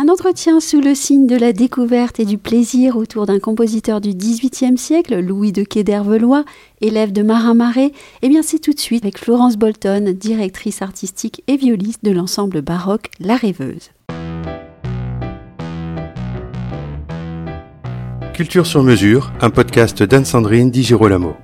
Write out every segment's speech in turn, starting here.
Un entretien sous le signe de la découverte et du plaisir autour d'un compositeur du XVIIIe siècle, Louis de Quai d'Hervelois, élève de Marin Marais, eh bien c'est tout de suite avec Florence Bolton, directrice artistique et violiste de l'ensemble baroque La Rêveuse. Culture sur mesure, un podcast d'Anne-Sandrine Di Girolamo.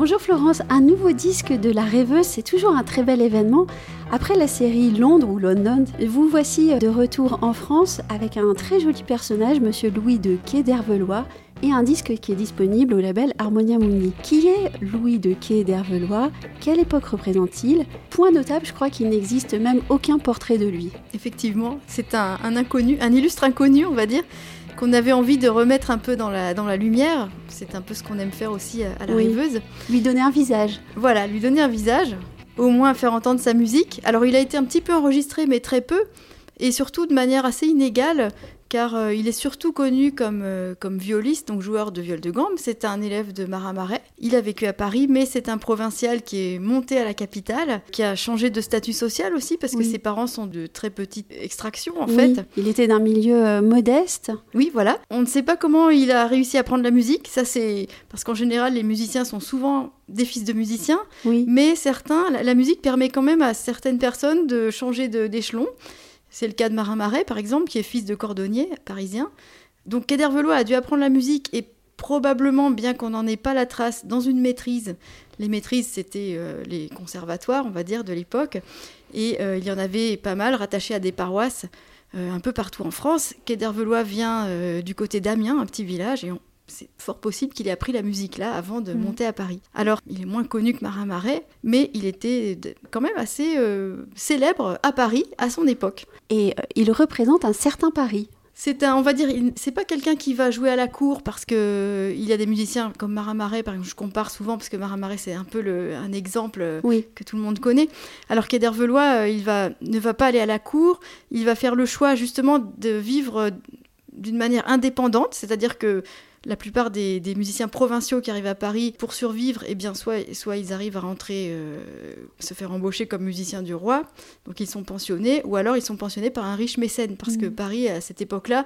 Bonjour Florence, un nouveau disque de La Rêveuse, c'est toujours un très bel événement. Après la série Londres ou London, vous voici de retour en France avec un très joli personnage, Monsieur Louis de Quai d'Hervelois, et un disque qui est disponible au label Harmonia Mundi. Qui est Louis de Quai d'Hervelois Quelle époque représente-t-il? Point notable, je crois qu'il n'existe même aucun portrait de lui. Effectivement, c'est un, inconnu, un illustre inconnu, on va dire qu'on avait envie de remettre un peu dans la, dans la lumière. C'est un peu ce qu'on aime faire aussi à, la riveuse. Lui donner un visage. Voilà, lui donner un visage, au moins faire entendre sa musique. Alors il a été un petit peu enregistré, mais très peu, et surtout de manière assez inégale car euh, il est surtout connu comme, euh, comme violiste, donc joueur de viol de gambe. C'est un élève de Marat Marais. Il a vécu à Paris, mais c'est un provincial qui est monté à la capitale, qui a changé de statut social aussi, parce que ses parents sont de très petite extraction en fait. Il était d'un milieu euh, modeste. Oui, voilà. On ne sait pas comment il a réussi à prendre la musique. Ça, c'est parce qu'en général, les musiciens sont souvent des fils de musiciens, oui. mais certains, la, la, musique permet quand même à certaines personnes de changer d'échelon. C'est le cas de Marin Marais, par exemple, qui est fils de cordonnier parisien. Donc Kedervelois a dû apprendre la musique et probablement, bien qu'on n'en ait pas la trace, dans une maîtrise. Les maîtrises, c'était euh, les conservatoires, on va dire, de l'époque. Et euh, il y en avait pas mal rattachés à des paroisses euh, un peu partout en France. Kedervelois vient du côté d'Amiens, un petit village, et on, c'est fort possible qu'il ait appris la musique là avant de mm. monter à Paris. Alors, il est moins connu que Marin Marais, mais il était quand même assez euh, célèbre à Paris à son époque. Et euh, il représente un certain Paris. C'est un, on va dire, c'est pas quelqu'un qui va jouer à la cour parce que il y a des musiciens comme Marin Marais, par exemple, je compare souvent parce que Marin Marais c'est un peu le, un exemple que tout le monde connaît. Alors qu'Edervelois, euh, il va, ne va pas aller à la cour, il va faire le choix justement de vivre d'une manière indépendante, c'est-à-dire que la plupart des, musiciens provinciaux qui arrivent à Paris pour survivre, eh bien, soit, soit ils arrivent à rentrer, euh, se faire embaucher comme musiciens du roi, donc ils sont pensionnés, ou alors ils sont pensionnés par un riche mécène, parce que mmh. Paris, à cette époque-là,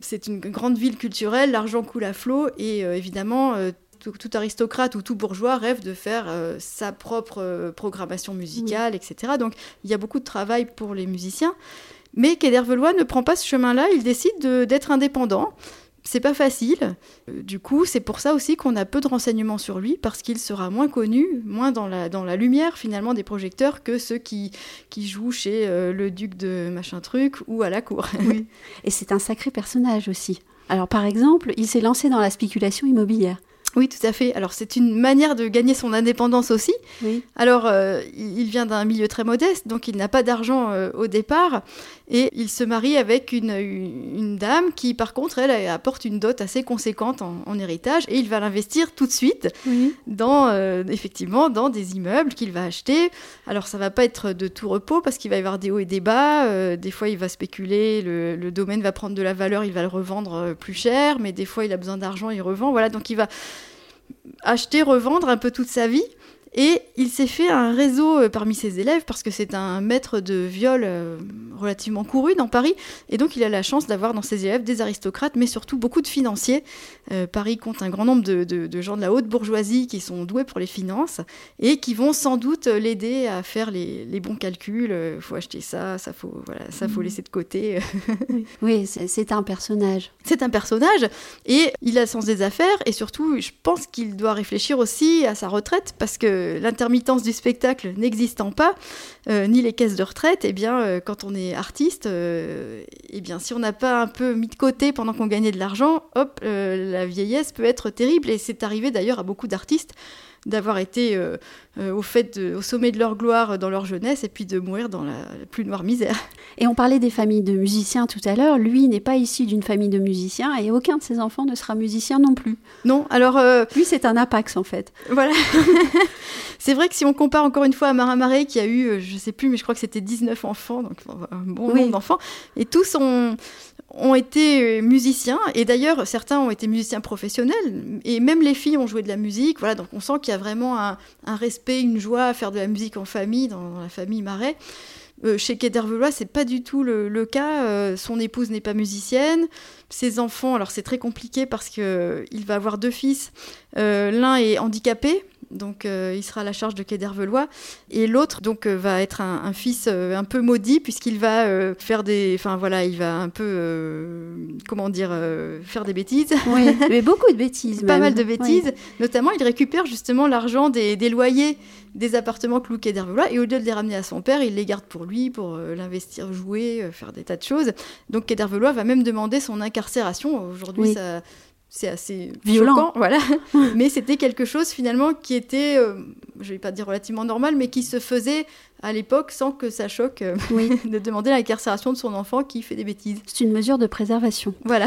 c'est une grande ville culturelle, l'argent coule à flot, et euh, évidemment, euh, tout, aristocrate ou tout bourgeois rêve de faire sa propre programmation musicale, etc. Donc il y a beaucoup de travail pour les musiciens. Mais Kedervelois ne prend pas ce chemin-là, il décide d'être indépendant c'est pas facile. Euh, du coup, c'est pour ça aussi qu'on a peu de renseignements sur lui, parce qu'il sera moins connu, moins dans la, dans la lumière finalement des projecteurs que ceux qui, qui jouent chez euh, le duc de machin truc ou à la cour. Et c'est un sacré personnage aussi. Alors par exemple, il s'est lancé dans la spéculation immobilière. Oui, tout à fait. Alors c'est une manière de gagner son indépendance aussi. Alors euh, il vient d'un milieu très modeste, donc il n'a pas d'argent au départ. Et il se marie avec une, une, dame qui, par contre, elle, apporte une dot assez conséquente en, héritage et il va l'investir tout de suite dans, euh, effectivement, dans des immeubles qu'il va acheter. Alors, ça va pas être de tout repos parce qu'il va y avoir des hauts et des bas. Euh, des fois, il va spéculer, le, le, domaine va prendre de la valeur, il va le revendre euh, plus cher, mais des fois, il a besoin d'argent, il revend. Voilà, donc il va acheter, revendre un peu toute sa vie. Et il s'est fait un réseau euh, parmi ses élèves parce que c'est un maître de viol euh, relativement couru dans Paris. Et donc il a la chance d'avoir dans ses élèves des aristocrates, mais surtout beaucoup de financiers. Euh, Paris compte un grand nombre de, gens de la haute bourgeoisie qui sont doués pour les finances et qui vont sans doute l'aider à faire les, bons calculs. Il faut acheter ça, ça faut, voilà, ça faut mmh. laisser de côté. oui, c'est un personnage. C'est un personnage et il a sens des affaires et surtout, je pense qu'il doit réfléchir aussi à sa retraite parce que l'intermittence du spectacle n'existant pas, euh, ni les caisses de retraite, et eh bien, euh, quand on est artiste, euh, eh bien, si on n'a pas un peu mis de côté pendant qu'on gagnait de l'argent, hop, la vieillesse peut être terrible. Et c'est arrivé d'ailleurs à beaucoup d'artistes d'avoir été euh, euh, au, fait au sommet de leur gloire dans leur jeunesse et puis de mourir dans la, plus noire misère. Et on parlait des familles de musiciens tout à l'heure. Lui n'est pas issu d'une famille de musiciens et aucun de ses enfants ne sera musicien non plus. Non, alors... Euh, Lui, c'est un apax en fait. Voilà. c'est vrai que si on compare encore une fois à Marin Marais qui a eu, je sais plus, mais je crois que c'était 19 enfants, donc un bon nombre d'enfants, et tous ont, ont été musiciens, et d'ailleurs certains ont été musiciens professionnels, et même les filles ont joué de la musique, voilà, donc on sent qu'il y a vraiment un, respect, une joie à faire de la musique en famille, dans, la famille Marais. Euh, chez Kedervelois, c'est pas du tout le, cas. Euh, son épouse n'est pas musicienne. Ses enfants, alors c'est très compliqué parce que il va avoir deux fils. L'un est handicapé, donc il sera à la charge de Quai et l'autre donc va être un, fils un peu maudit puisqu'il va faire des, enfin voilà, il va un peu, comment dire, faire des bêtises. Oui, mais beaucoup de bêtises. Pas mal de bêtises. Notamment, il récupère justement l'argent des, des loyers des appartements que Louis et au lieu de les ramener à son père, il les garde pour lui, pour euh, l'investir, jouer, euh, faire des tas de choses. Donc Kedervelois va même demander son incarcération. Aujourd'hui, ça c'est assez violent, voilà. mais c'était quelque chose finalement qui était, euh, je vais pas dire relativement normal, mais qui se faisait à l'époque sans que ça choque de demander l'incarcération de son enfant qui fait des bêtises. C'est une mesure de préservation. Voilà.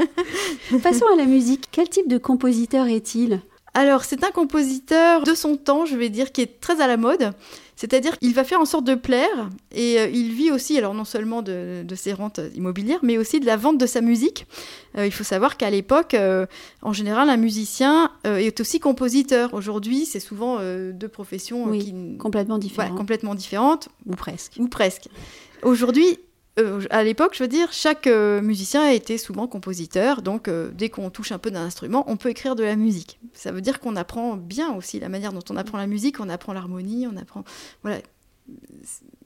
Passons à la musique. Quel type de compositeur est-il? Alors, c'est un compositeur de son temps, je vais dire, qui est très à la mode. C'est-à-dire qu'il va faire en sorte de plaire et euh, il vit aussi, alors non seulement de, ses rentes immobilières, mais aussi de la vente de sa musique. Euh, il faut savoir qu'à l'époque, euh, en général, un musicien est aussi compositeur. Aujourd'hui, c'est souvent deux professions qui... complètement différentes. complètement différentes. Ou presque. Ou presque. Aujourd'hui, euh, à l'époque, je veux dire, chaque euh, musicien a été souvent compositeur, donc euh, dès qu'on touche un peu d'un instrument, on peut écrire de la musique. Ça veut dire qu'on apprend bien aussi la manière dont on apprend la musique, on apprend l'harmonie, on apprend... Voilà.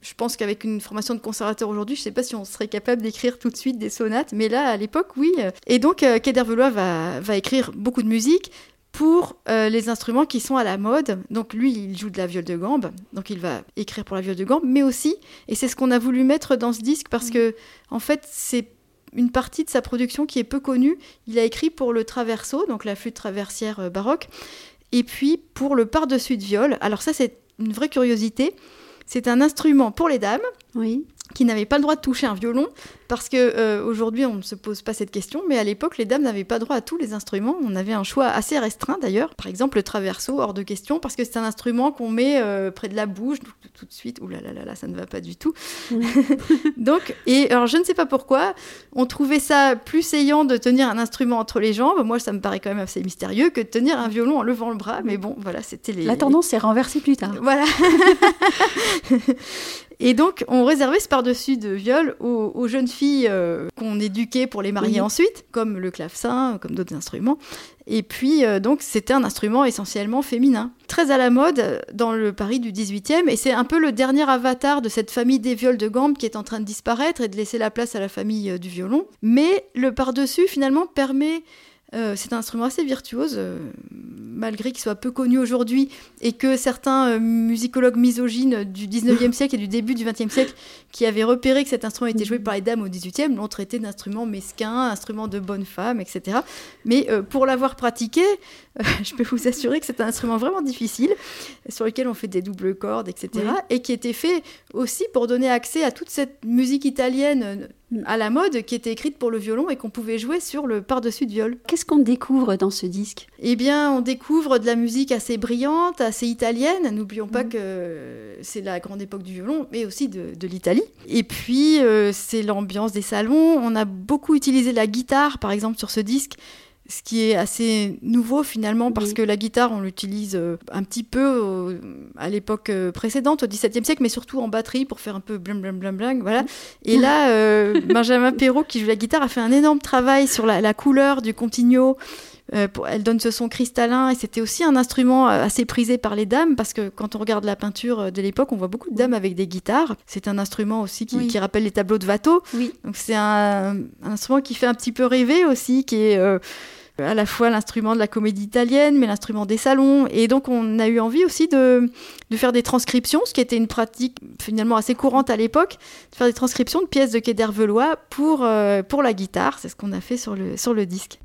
Je pense qu'avec une formation de conservateur aujourd'hui, je ne sais pas si on serait capable d'écrire tout de suite des sonates, mais là, à l'époque, oui. Et donc, Kedervelois va écrire beaucoup de musique, pour euh, les instruments qui sont à la mode. Donc lui, il joue de la viole de gambe, donc il va écrire pour la viole de gambe, mais aussi, et c'est ce qu'on a voulu mettre dans ce disque parce que en fait c'est une partie de sa production qui est peu connue. Il a écrit pour le traverso, donc la flûte traversière euh, baroque, et puis pour le par-dessus de viole. Alors ça c'est une vraie curiosité. C'est un instrument pour les dames. Oui qui n'avaient pas le droit de toucher un violon, parce que euh, aujourd'hui on ne se pose pas cette question, mais à l'époque les dames n'avaient pas droit à tous les instruments. On avait un choix assez restreint d'ailleurs. Par exemple le traverso, hors de question, parce que c'est un instrument qu'on met euh, près de la bouche, donc tout de suite, ouh là là là là, ça ne va pas du tout. donc, et alors je ne sais pas pourquoi, on trouvait ça plus ayant de tenir un instrument entre les jambes. Moi ça me paraît quand même assez mystérieux que de tenir un violon en levant le bras, mais bon voilà, c'était les. La tendance s'est renversée plus tard. Voilà. Et donc, on réservait ce par-dessus de viol aux, jeunes filles euh, qu'on éduquait pour les marier ensuite, comme le clavecin, comme d'autres instruments. Et puis, euh, donc, c'était un instrument essentiellement féminin. Très à la mode dans le Paris du 18e, et c'est un peu le dernier avatar de cette famille des viols de gambe qui est en train de disparaître et de laisser la place à la famille euh, du violon. Mais le par-dessus, finalement, permet euh, c'est un instrument assez virtuose, euh, malgré qu'il soit peu connu aujourd'hui et que certains euh, musicologues misogynes du 19e siècle et du début du 20e siècle, qui avaient repéré que cet instrument était joué par les dames au 18e, l'ont traité d'instrument mesquin, instrument de bonne femme, etc. Mais pour l'avoir pratiqué, je peux vous assurer que c'est un instrument vraiment difficile, sur lequel on fait des doubles cordes, etc. Et qui était fait aussi pour donner accès à toute cette musique italienne à la mode qui était écrite pour le violon et qu'on pouvait jouer sur le par-dessus de viol. Qu'est-ce qu'on découvre dans ce disque? Eh bien, on découvre de la musique assez brillante, assez italienne. N'oublions pas mm. que c'est la grande époque du violon, mais aussi de, l'Italie. Et puis, euh, c'est l'ambiance des salons. On a beaucoup utilisé la guitare, par exemple, sur ce disque ce qui est assez nouveau finalement parce que la guitare on l'utilise euh, un petit peu à l'époque euh, précédente au XVIIe siècle mais surtout en batterie pour faire un peu blam blam blam blam voilà. Et là euh, Benjamin Perrault qui joue la guitare a fait un énorme travail sur la, couleur du continuo elle donne ce son cristallin et c'était aussi un instrument assez prisé par les dames parce que quand on regarde la peinture de l'époque, on voit beaucoup de dames avec des guitares. C'est un instrument aussi qui, rappelle les tableaux de Watteau. Donc c'est un, un, instrument qui fait un petit peu rêver aussi, qui est à la fois l'instrument de la comédie italienne, mais l'instrument des salons. Et donc, on a eu envie aussi de, de, faire des transcriptions, ce qui était une pratique finalement assez courante à l'époque, de faire des transcriptions de pièces de Quai d'Hervelois pour, euh, pour la guitare. C'est ce qu'on a fait sur le, sur le disque.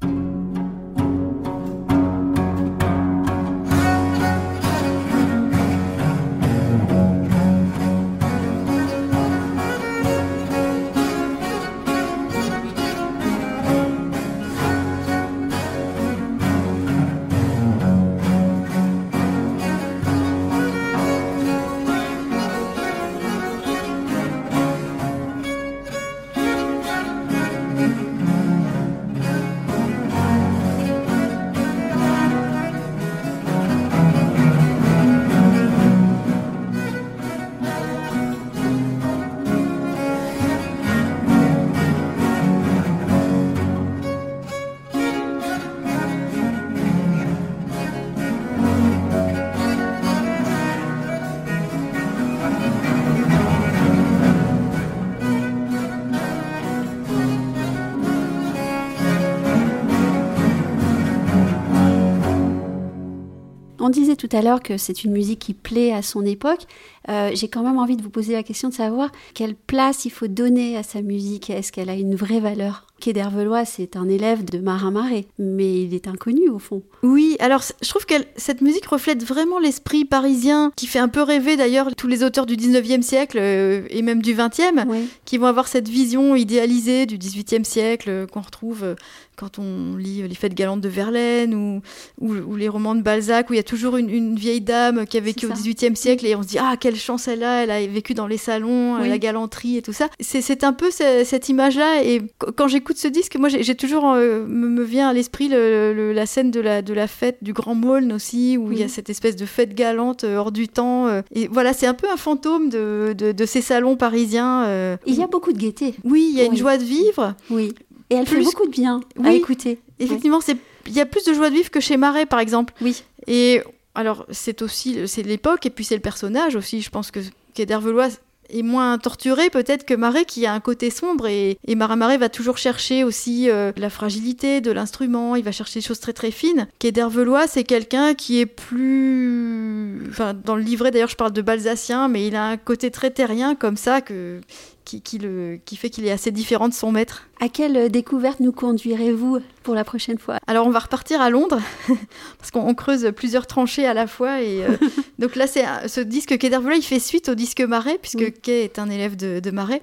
On disait tout à l'heure que c'est une musique qui plaît à son époque. Euh, j'ai quand même envie de vous poser la question de savoir quelle place il faut donner à sa musique. Est-ce qu'elle a une vraie valeur? Quai d'Hervelois, c'est un élève de Marin Marais, mais il est inconnu au fond. Oui, alors je trouve que cette musique reflète vraiment l'esprit parisien qui fait un peu rêver d'ailleurs tous les auteurs du 19e siècle euh, et même du 20e, qui vont avoir cette vision idéalisée du 18e siècle euh, qu'on retrouve quand on lit Les Fêtes galantes de Verlaine ou, ou, les romans de Balzac où il y a toujours une, vieille dame qui a vécu au XVIIIe siècle et on se dit ah quelle chance elle a, elle a vécu dans les salons, euh, la galanterie et tout ça. C'est un peu cette image-là et quand j'écoute ce disque, moi j'ai toujours euh, me, vient à l'esprit la scène de la, de la fête du Grand Maulne aussi où il y a cette espèce de fête galante euh, hors du temps et voilà c'est un peu un fantôme de, de, ces salons parisiens. il y a beaucoup de gaieté. Oui, il y a une joie de vivre. Oui. Et elle fait beaucoup de bien à écouter. Effectivement, il y a plus de joie de vivre que chez Marais, par exemple. Oui. Et alors, c'est aussi c'est l'époque et puis c'est le personnage aussi. Je pense que Velois est moins torturé peut-être que Marais qui a un côté sombre et, et Marais Marais va toujours chercher aussi euh, la fragilité de l'instrument, il va chercher des choses très très fines. Velois, c'est quelqu'un qui est plus... Enfin, dans le livret d'ailleurs je parle de balsacien, mais il a un côté très terrien comme ça que qui, le, qui fait qu'il est assez différent de son maître. À quelle découverte nous conduirez-vous pour la prochaine fois? Alors on va repartir à Londres, parce qu'on creuse plusieurs tranchées à la fois. Et euh, donc là, c'est ce disque Quai il fait suite au disque Marais, puisque Quai est un élève de, Marais.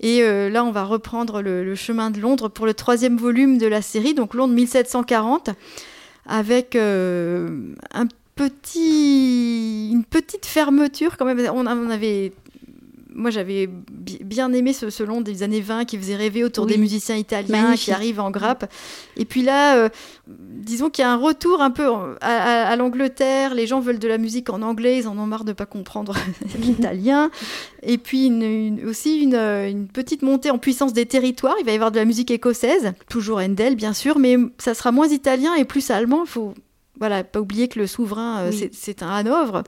Et euh, là, on va reprendre le, chemin de Londres pour le troisième volume de la série, donc Londres 1740, avec euh, un petit, une petite fermeture quand même. On, on avait moi j'avais bien aimé ce, ce, long des années 20 qui faisait rêver autour des musiciens italiens qui arrivent en grappe. Et puis là, euh, disons qu'il y a un retour un peu à, l'Angleterre. Les gens veulent de la musique en anglais, ils en ont marre de pas comprendre l'italien. Et puis une, aussi une, une, petite montée en puissance des territoires. Il va y avoir de la musique écossaise, toujours Handel bien sûr, mais ça sera moins italien et plus allemand. Il faut voilà, pas oublier que le souverain, euh, c'est un Hanovre.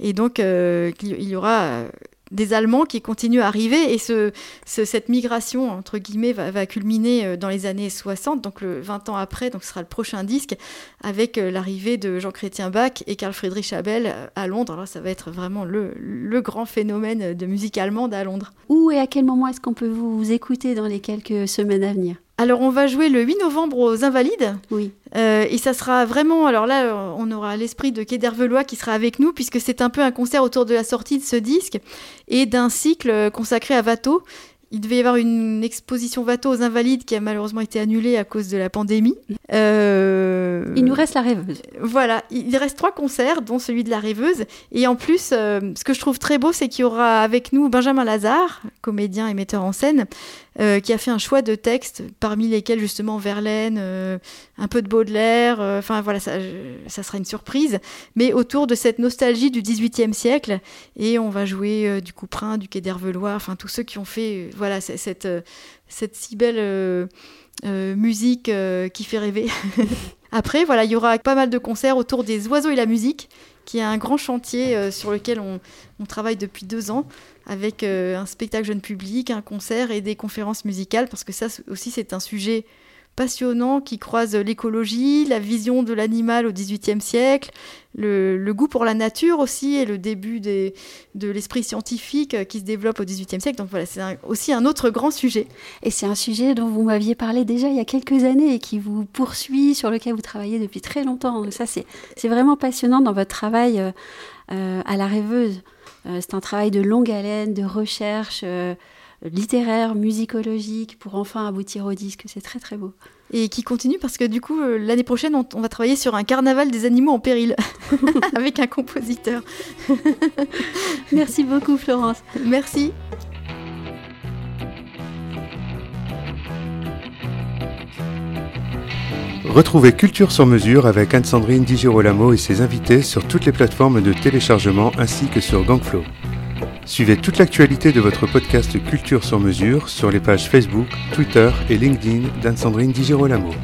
Et donc, euh, il y aura des Allemands qui continuent à arriver et ce, cette migration entre guillemets va, culminer euh, dans les années 60, donc le 20 ans après, donc ce sera le prochain disque avec euh, l'arrivée de Jean-Chrétien Bach et Carl Friedrich Abel euh, à Londres. Alors ça va être vraiment le, le grand phénomène de musique allemande à Londres. Où et à quel moment est-ce qu'on peut vous écouter dans les quelques semaines à venir? Alors on va jouer le 8 novembre aux Invalides. Oui. Euh, et ça sera vraiment, alors là on aura l'esprit de Quai d'Hervelois qui sera avec nous puisque c'est un peu un concert autour de la sortie de ce disque et d'un cycle consacré à Watteau il devait y avoir une exposition Watteau aux Invalides qui a malheureusement été annulée à cause de la pandémie. Euh, il nous reste la rêveuse. Voilà, il reste trois concerts, dont celui de la rêveuse. Et en plus, euh, ce que je trouve très beau, c'est qu'il y aura avec nous Benjamin Lazare, comédien et metteur en scène, euh, qui a fait un choix de textes, parmi lesquels justement Verlaine, euh, un peu de Baudelaire, euh, enfin voilà, ça, sera une surprise, mais autour de cette nostalgie du XVIIIe siècle, et on va jouer du Couperin, du Quai d'Hervelois, enfin tous ceux qui ont fait voilà, cette, cette si belle musique qui fait rêver. Après, voilà, il y aura pas mal de concerts autour des oiseaux et la musique, qui est un grand chantier sur lequel on, on travaille depuis deux ans avec euh, un spectacle jeune public, un concert et des conférences musicales, parce que ça aussi c'est un sujet passionnant qui croise l'écologie, la vision de l'animal au XVIIIe siècle, le, goût pour la nature aussi et le début de l'esprit scientifique qui se développe au XVIIIe siècle. Donc voilà, c'est aussi un autre grand sujet. Et c'est un sujet dont vous m'aviez parlé déjà il y a quelques années et qui vous poursuit, sur lequel vous travaillez depuis très longtemps. ça, c'est vraiment passionnant dans votre travail euh, euh, à la rêveuse. Euh, c'est un travail de longue haleine, de recherche euh, littéraire, musicologique, pour enfin aboutir au disque. C'est très très beau. Et qui continue parce que du coup, euh, l'année prochaine, on, va travailler sur un carnaval des animaux en péril avec un compositeur. Merci beaucoup Florence. Merci. Retrouvez Culture sur mesure avec Anne-Sandrine Di Girolamo et ses invités sur toutes les plateformes de téléchargement ainsi que sur Gangflow. Suivez toute l'actualité de votre podcast Culture sur mesure sur les pages Facebook, Twitter et LinkedIn d'Anne-Sandrine Di Girolamo.